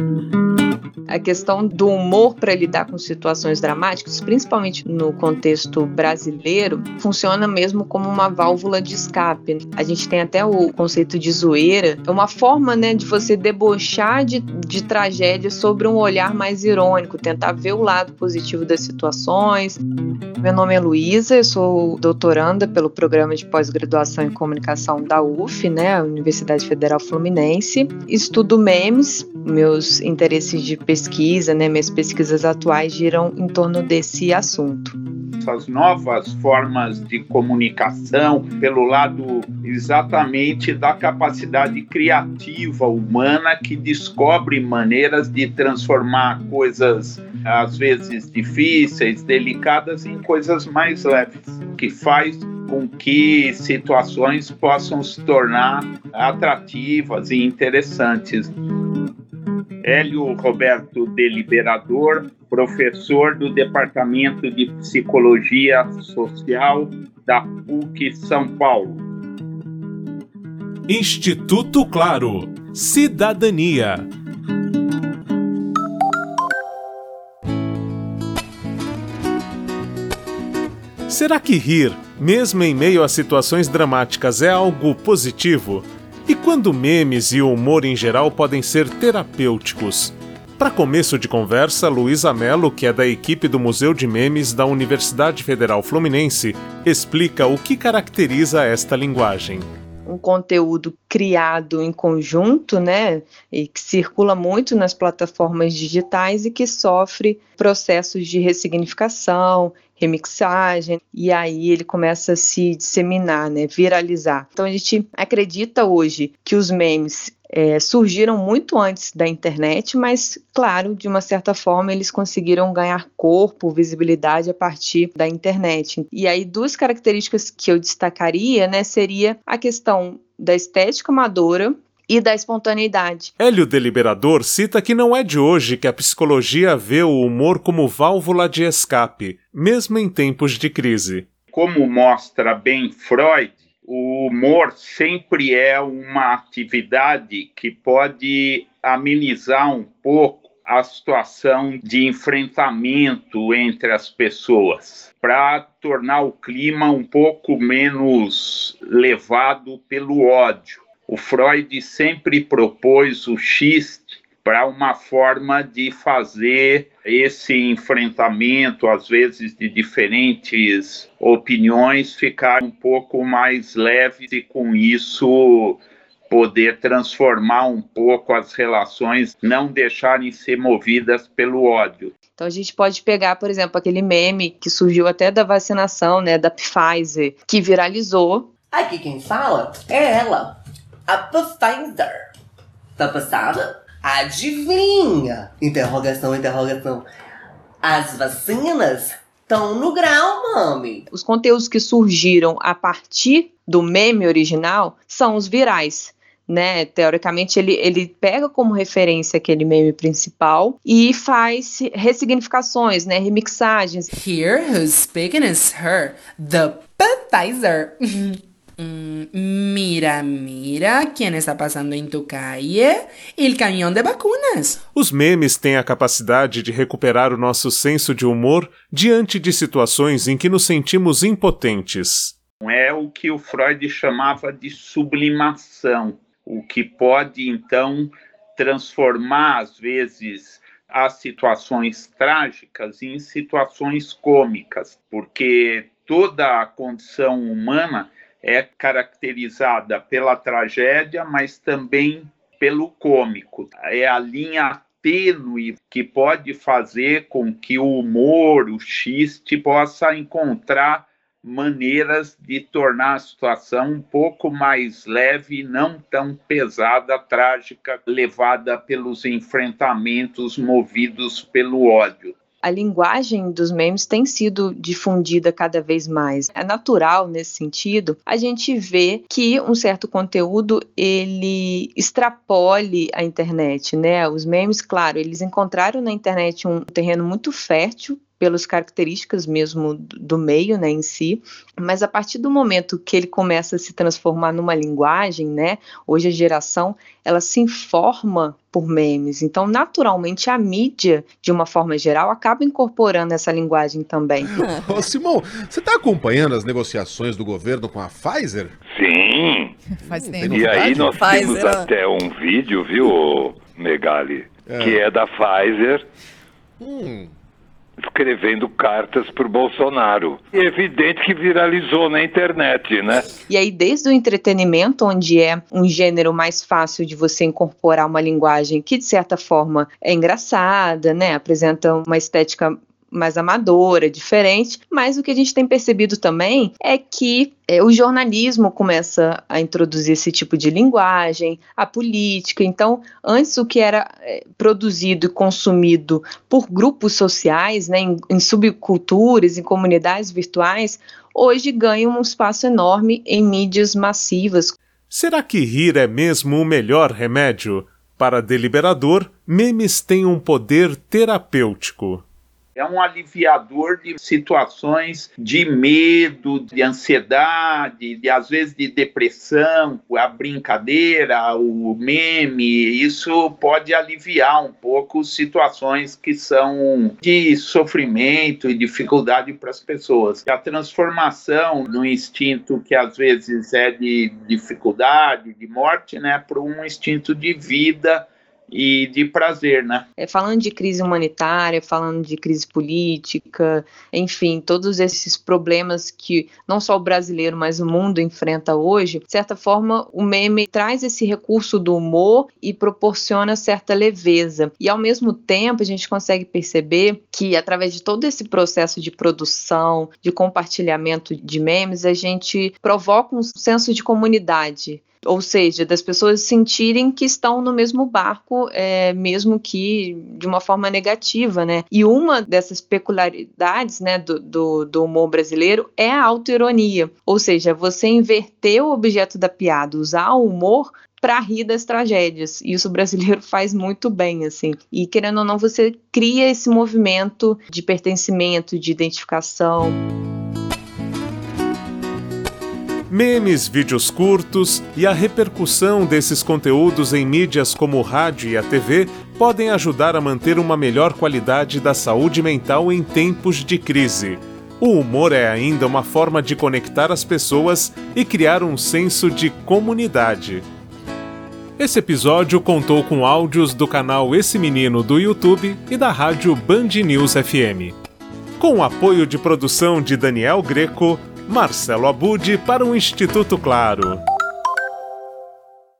Mm-hmm. A questão do humor para lidar com situações dramáticas, principalmente no contexto brasileiro, funciona mesmo como uma válvula de escape. A gente tem até o conceito de zoeira, é uma forma né, de você debochar de, de tragédia sobre um olhar mais irônico, tentar ver o lado positivo das situações. Meu nome é Luísa, eu sou doutoranda pelo programa de pós-graduação em comunicação da UF, né, Universidade Federal Fluminense. Estudo memes, meus interesses de pesquisa pesquisa, né, minhas pesquisas atuais giram em torno desse assunto. Essas novas formas de comunicação, pelo lado exatamente da capacidade criativa humana que descobre maneiras de transformar coisas às vezes difíceis, delicadas, em coisas mais leves, que faz com que situações possam se tornar atrativas e interessantes. Hélio Roberto Deliberador, professor do Departamento de Psicologia Social da PUC São Paulo. Instituto Claro. Cidadania. Será que rir, mesmo em meio a situações dramáticas, é algo positivo? E quando memes e o humor em geral podem ser terapêuticos? Para começo de conversa, Luísa Mello, que é da equipe do Museu de Memes da Universidade Federal Fluminense, explica o que caracteriza esta linguagem um conteúdo criado em conjunto, né, e que circula muito nas plataformas digitais e que sofre processos de ressignificação, remixagem, e aí ele começa a se disseminar, né, viralizar. Então a gente acredita hoje que os memes é, surgiram muito antes da internet, mas, claro, de uma certa forma eles conseguiram ganhar corpo, visibilidade a partir da internet. E aí, duas características que eu destacaria, né, seria a questão da estética amadora, e da espontaneidade. Hélio Deliberador cita que não é de hoje que a psicologia vê o humor como válvula de escape, mesmo em tempos de crise. Como mostra bem Freud, o humor sempre é uma atividade que pode amenizar um pouco a situação de enfrentamento entre as pessoas, para tornar o clima um pouco menos levado pelo ódio o Freud sempre propôs o xiste para uma forma de fazer esse enfrentamento, às vezes de diferentes opiniões, ficar um pouco mais leve e com isso poder transformar um pouco as relações, não deixarem ser movidas pelo ódio. Então a gente pode pegar, por exemplo, aquele meme que surgiu até da vacinação, né, da Pfizer, que viralizou. Aqui quem fala é ela, a Pfizer. Tá passada? Adivinha? Interrogação, interrogação. As vacinas estão no grau, mami. Os conteúdos que surgiram a partir do meme original são os virais. Né, teoricamente ele, ele pega como referência aquele meme principal e faz ressignificações, né, remixagens. Here who's speaking is her, the Pfizer. Mira, mira, quem está passando em tu calle? El caminhão de vacunas. Os memes têm a capacidade de recuperar o nosso senso de humor diante de situações em que nos sentimos impotentes. É o que o Freud chamava de sublimação, o que pode então transformar, às vezes, as situações trágicas em situações cômicas, porque toda a condição humana é caracterizada pela tragédia, mas também pelo cômico. É a linha tênue que pode fazer com que o humor, o xiste, possa encontrar maneiras de tornar a situação um pouco mais leve não tão pesada, trágica, levada pelos enfrentamentos movidos pelo ódio a linguagem dos memes tem sido difundida cada vez mais. É natural nesse sentido a gente ver que um certo conteúdo ele extrapole a internet, né? Os memes, claro, eles encontraram na internet um terreno muito fértil pelas características mesmo do meio, né, em si, mas a partir do momento que ele começa a se transformar numa linguagem, né, hoje a geração, ela se informa por memes, então naturalmente a mídia, de uma forma geral, acaba incorporando essa linguagem também. Ô, Simão, você está acompanhando as negociações do governo com a Pfizer? Sim. Faz Hum, tempo. tem E aí nós Pfizer, temos até um vídeo, viu, Megali, que é da Pfizer Hum, escrevendo cartas pro Bolsonaro. É evidente que viralizou na internet, né? E aí, desde o entretenimento, onde é um gênero mais fácil de você incorporar uma linguagem que, de certa forma, é engraçada, né? Apresenta uma estética mais amadora, diferente, mas o que a gente tem percebido também é que é, o jornalismo começa a introduzir esse tipo de linguagem, a política. Então, antes o que era é, produzido e consumido por grupos sociais, né, em, em subculturas, em comunidades virtuais, hoje ganha um espaço enorme em mídias massivas, Será que rir é mesmo o melhor remédio? Para deliberador, memes têm um poder terapêutico. É um aliviador de situações de medo, de ansiedade, de às vezes de depressão, a brincadeira, o meme, isso pode aliviar um pouco situações que são de sofrimento e dificuldade para as pessoas. A transformação no instinto que às vezes é de dificuldade, de morte, né, para um instinto de vida e de prazer, né? É, falando de crise humanitária, falando de crise política, enfim, todos esses problemas que não só o brasileiro, mas o mundo enfrenta hoje, de certa forma, o meme traz esse recurso do humor e proporciona certa leveza. E ao mesmo tempo, a gente consegue perceber que através de todo esse processo de produção, de compartilhamento de memes, a gente provoca um senso de comunidade. Ou seja, das pessoas sentirem que estão no mesmo barco, é, mesmo que de uma forma negativa, né? E uma dessas peculiaridades né, do, do, do humor brasileiro é a autoironia. Ou seja, você inverter o objeto da piada, usar o humor para rir das tragédias. E isso o brasileiro faz muito bem, assim. E querendo ou não, você cria esse movimento de pertencimento, de identificação. Memes, vídeos curtos e a repercussão desses conteúdos em mídias como o rádio e a TV podem ajudar a manter uma melhor qualidade da saúde mental em tempos de crise. O humor é ainda uma forma de conectar as pessoas e criar um senso de comunidade. Esse episódio contou com áudios do canal Esse Menino do YouTube e da rádio Band News FM. Com o apoio de produção de Daniel Greco, Marcelo Abude para o Instituto Claro.